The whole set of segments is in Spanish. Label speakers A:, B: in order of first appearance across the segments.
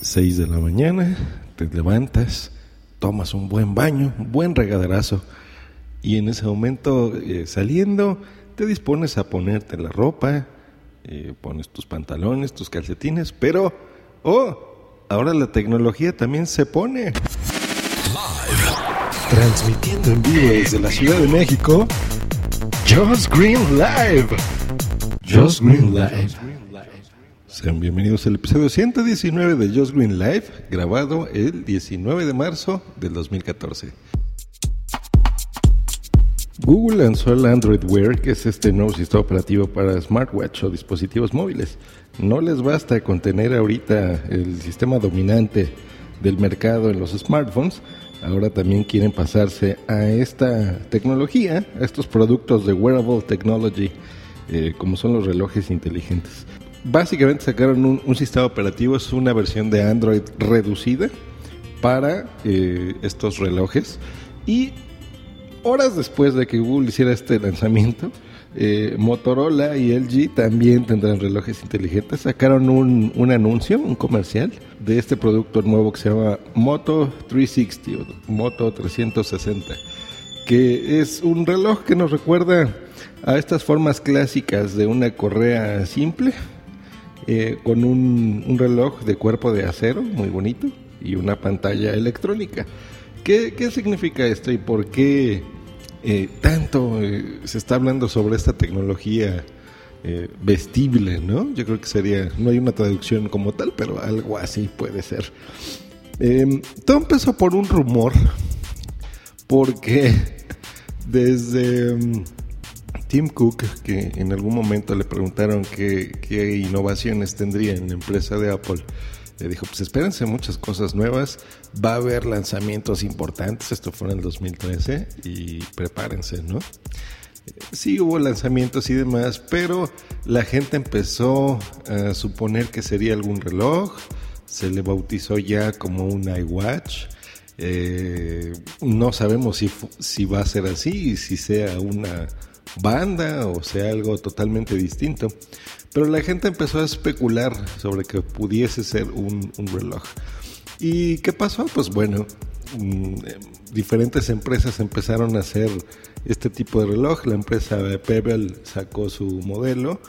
A: 6 de la mañana, te levantas, tomas un buen baño, un buen regaderazo y en ese momento eh, saliendo te dispones a ponerte la ropa, eh, pones tus pantalones, tus calcetines, pero, oh, ahora la tecnología también se pone. Transmitiendo en vivo desde la Ciudad de México, Just Green Live. Just Green Live. Sean bienvenidos al episodio 119 de Just Green Live, grabado el 19 de marzo del 2014. Google lanzó el Android Wear, que es este nuevo sistema operativo para smartwatch o dispositivos móviles. No les basta con tener ahorita el sistema dominante del mercado en los smartphones, ahora también quieren pasarse a esta tecnología, a estos productos de wearable technology, eh, como son los relojes inteligentes básicamente sacaron un, sistema operativo, es una versión de Android reducida para eh, estos relojes. Y horas después de que Google hiciera este lanzamiento, eh, Motorola y LG también tendrán relojes inteligentes. Sacaron un, un, anuncio, un comercial de este producto nuevo que se llama Moto 360 o Moto 360, que es un reloj que nos recuerda a estas formas clásicas de una correa simple eh, con un, reloj de cuerpo de acero muy bonito y una pantalla electrónica. ¿Qué, significa esto y por qué eh, tanto eh, se está hablando sobre esta tecnología vestible? ¿no? Yo creo que sería, no hay una traducción como tal, pero algo así puede ser. Em, todo empezó por un rumor, porque desde... Tim Cook, que en algún momento le preguntaron qué, innovaciones tendría en la empresa de Apple, le dijo, pues espérense muchas cosas nuevas, va a haber lanzamientos importantes, esto fue en el 2013, y prepárense, ¿no? Sí hubo lanzamientos y demás, pero la gente empezó a suponer que sería algún reloj, se le bautizó ya como un iWatch, eh, no sabemos si, si va a ser así y si sea una banda o sea algo totalmente distinto. Pero la gente empezó a especular sobre que pudiese ser un, reloj. ¿Y qué pasó? Pues bueno, mm, diferentes empresas empezaron a hacer este tipo de reloj. La empresa Pebble sacó su modelo,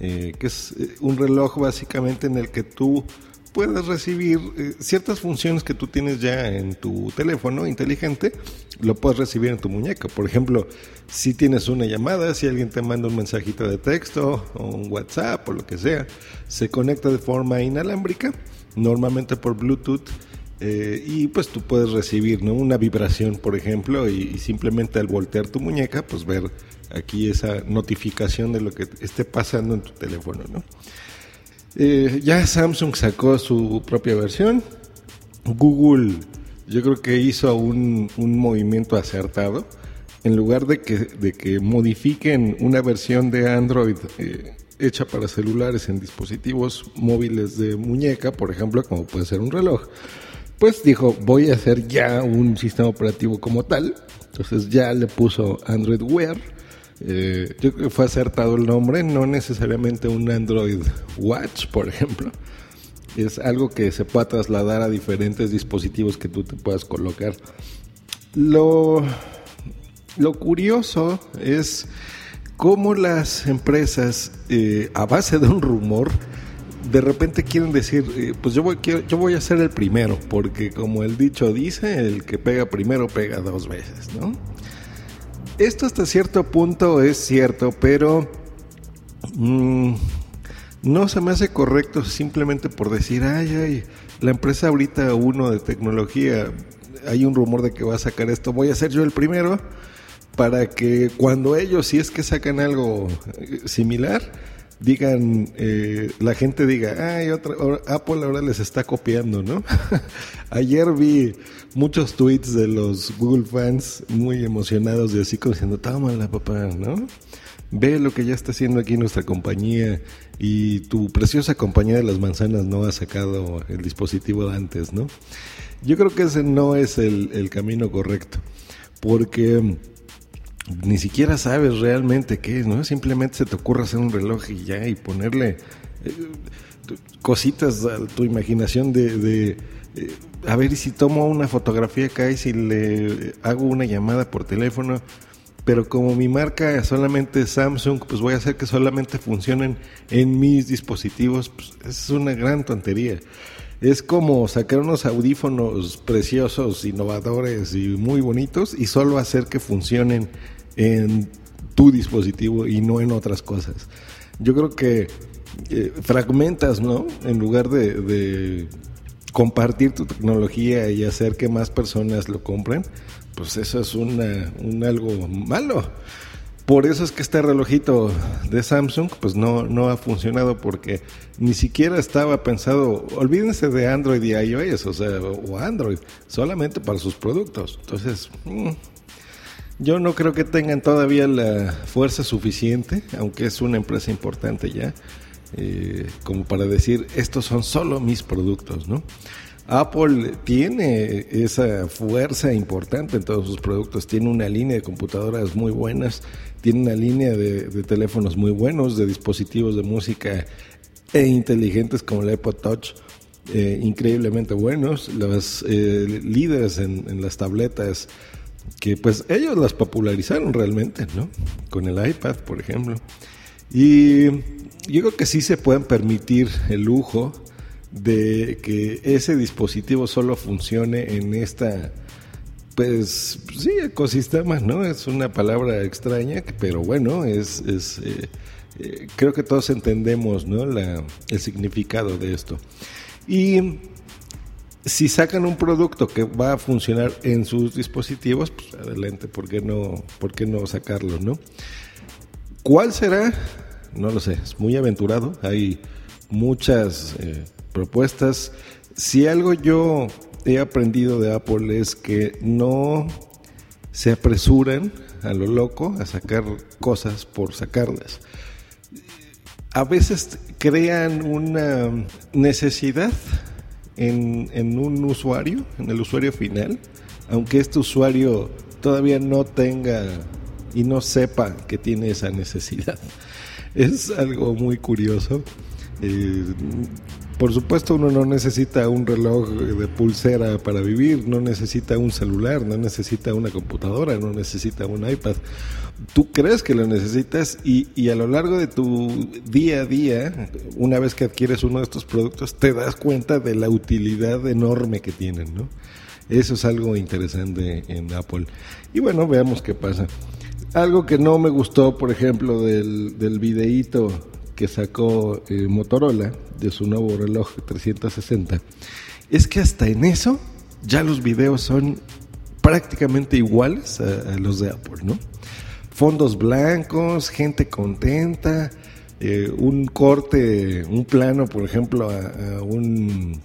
A: eh, que es eh, un reloj básicamente en el que tú puedes recibir eh, ciertas funciones que tú tienes ya en tu teléfono inteligente, lo puedes recibir en tu muñeca. Por ejemplo, si tienes una llamada, si alguien te manda un mensajito de texto o un WhatsApp o lo que sea, se conecta de forma inalámbrica, normalmente por Bluetooth. Eh, y pues tú puedes recibir una vibración, por ejemplo, y, simplemente al voltear tu muñeca, pues ver aquí esa notificación de lo que esté pasando en tu teléfono. ¿no? Eh, ya Samsung sacó su propia versión. Google yo creo que hizo un, movimiento acertado. En lugar de que, de que modifiquen una versión de Android eh, hecha para celulares en dispositivos móviles de muñeca, por ejemplo, como puede ser un reloj, pues dijo, voy a hacer ya un sistema operativo como tal. Entonces ya le puso Android Wear eh, yo creo que fue acertado el nombre, no necesariamente un Android Watch, por ejemplo. Es algo que se pueda trasladar a diferentes dispositivos que tú te puedas colocar. Lo, lo curioso es cómo las empresas, eh, a base de un rumor, de repente quieren decir, eh, pues yo voy, yo voy a ser el primero, porque como el dicho dice, el que pega primero pega dos veces, ¿no? Esto hasta cierto punto es cierto, pero mm, no se me hace correcto simplemente por decir, ay, ay, la empresa ahorita uno de tecnología, hay un rumor de que va a sacar esto, voy a ser yo el primero para que cuando ellos, si es que sacan algo eh, similar, digan, eh, la gente diga, ay, otra, Apple ahora les está copiando, ¿no? Ayer vi muchos tweets de los Google fans muy emocionados y así como diciendo, la papá, ¿no? Ve lo que ya está haciendo aquí nuestra compañía y tu preciosa compañía de las manzanas no ha sacado el dispositivo de antes, ¿no? Yo creo que ese no es el, el camino correcto, porque ni siquiera sabes realmente qué es, ¿no? Simplemente se te ocurre hacer un reloj y ya y ponerle cositas a tu imaginación de, eh, a ver si tomo una fotografía acá y si le hago una llamada por teléfono, pero como mi marca solamente es Samsung, pues voy a hacer que solamente funcionen en mis dispositivos, pues es una gran tontería. Es como sacar unos audífonos preciosos, innovadores y muy bonitos y solo hacer que funcionen en tu dispositivo y no en otras cosas. Yo creo que eh, fragmentas, ¿no? En lugar de, compartir tu tecnología y hacer que más personas lo compren, pues eso es una, un algo malo. Por eso es que este relojito de Samsung pues no, no ha funcionado porque ni siquiera estaba pensado, olvídense de Android y iOS, o sea, o Android, solamente para sus productos. Entonces, mm, yo no creo que tengan todavía la fuerza suficiente, aunque es una empresa importante ya, eh, como para decir, estos son solo mis productos, ¿no? Apple tiene esa fuerza importante en todos sus productos, tiene una línea de computadoras muy buenas, tiene una línea de, teléfonos muy buenos, de dispositivos de música e inteligentes como el iPod Touch, eh, increíblemente buenos, los eh, líderes en, las tabletas que pues ellos las popularizaron realmente, ¿no? Con el iPad, por ejemplo. Y yo creo que sí se pueden permitir el lujo de que ese dispositivo solo funcione en esta pues sí, ecosistema, ¿no? Es una palabra extraña, pero bueno, es, es eh, eh, creo que todos entendemos, ¿no? La, el significado de esto. Y si sacan un producto que va a funcionar en sus dispositivos, pues adelante, ¿por qué no, por qué no sacarlo, no? ¿Cuál será? No lo sé, es muy aventurado, hay muchas eh, propuestas. Si algo yo he aprendido de Apple es que no se apresuran a lo loco a sacar cosas por sacarlas. A veces crean una necesidad en, en un usuario, en el usuario final, aunque este usuario todavía no tenga y no sepa que tiene esa necesidad. Es algo muy curioso. Eh, por supuesto, uno no necesita un reloj de pulsera para vivir, no necesita un celular, no necesita una computadora, no necesita un iPad. Tú crees que lo necesitas y, a lo largo de tu día a día, una vez que adquieres uno de estos productos, te das cuenta de la utilidad enorme que tienen, ¿no? Eso es algo interesante en Apple. Y bueno, veamos qué pasa. Algo que no me gustó, por ejemplo, del, del videíto que sacó eh, Motorola de su nuevo reloj 360 es que hasta en eso ya los videos son prácticamente iguales a, los de Apple, ¿no? Fondos blancos, gente contenta, eh, un corte, un plano, por ejemplo, a, un,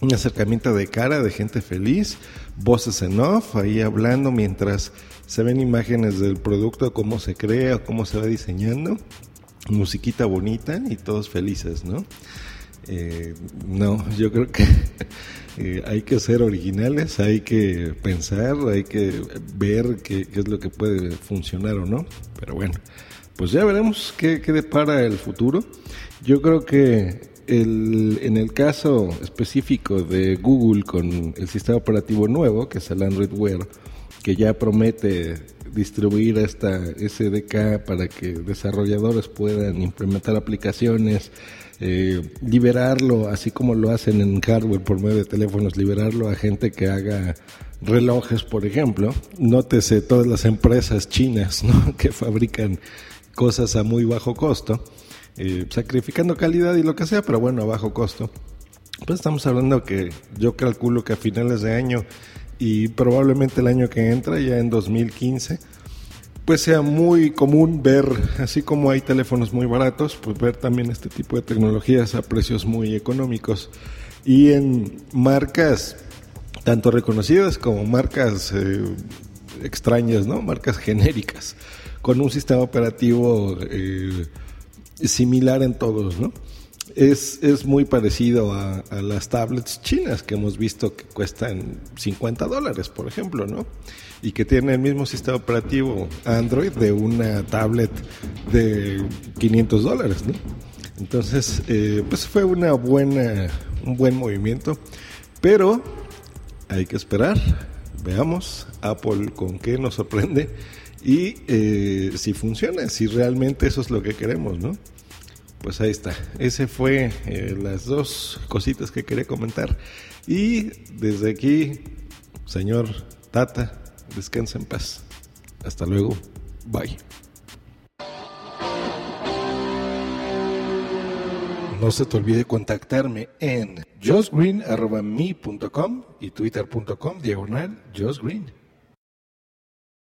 A: un, acercamiento de cara de gente feliz, voces en off, ahí hablando mientras se ven imágenes del producto, cómo se crea, cómo se va diseñando musiquita bonita y todos felices, ¿no? Eh, no, yo creo que eh, hay que ser originales, hay que pensar, hay que ver qué, es lo que puede funcionar o no. Pero bueno, pues ya veremos qué, qué depara el futuro. Yo creo que el, en el caso específico de Google con el sistema operativo nuevo, que es el Android Wear, que ya promete distribuir esta SDK para que desarrolladores puedan implementar aplicaciones, eh, liberarlo, así como lo hacen en hardware por medio de teléfonos, liberarlo a gente que haga relojes, por ejemplo. Nótese todas las empresas chinas que fabrican cosas a muy bajo costo, eh, sacrificando calidad y lo que sea, pero bueno, a bajo costo. Pues estamos hablando que yo calculo que a finales de año y probablemente el año que entra, ya en 2015, pues sea muy común ver, así como hay teléfonos muy baratos, pues ver también este tipo de tecnologías a precios muy económicos y en marcas tanto reconocidas como marcas eh, extrañas, ¿no? Marcas genéricas, con un sistema operativo eh, similar en todos, ¿no? es, es muy parecido a, las tablets chinas que hemos visto que cuestan 50 dólares, por ejemplo, ¿no? Y que tienen el mismo sistema operativo Android de una tablet de 500 dólares, ¿no? Entonces, eh, pues fue una buena, un buen movimiento, pero hay que esperar, veamos Apple con qué nos sorprende y eh, si funciona, si realmente eso es lo que queremos, ¿no? Pues ahí está. Ese fue eh, las dos cositas que quería comentar. Y desde aquí, señor Tata, descansa en paz. Hasta luego. Bye. No se te olvide contactarme en josgreen.me.com y twitter.com diagonal josgreen.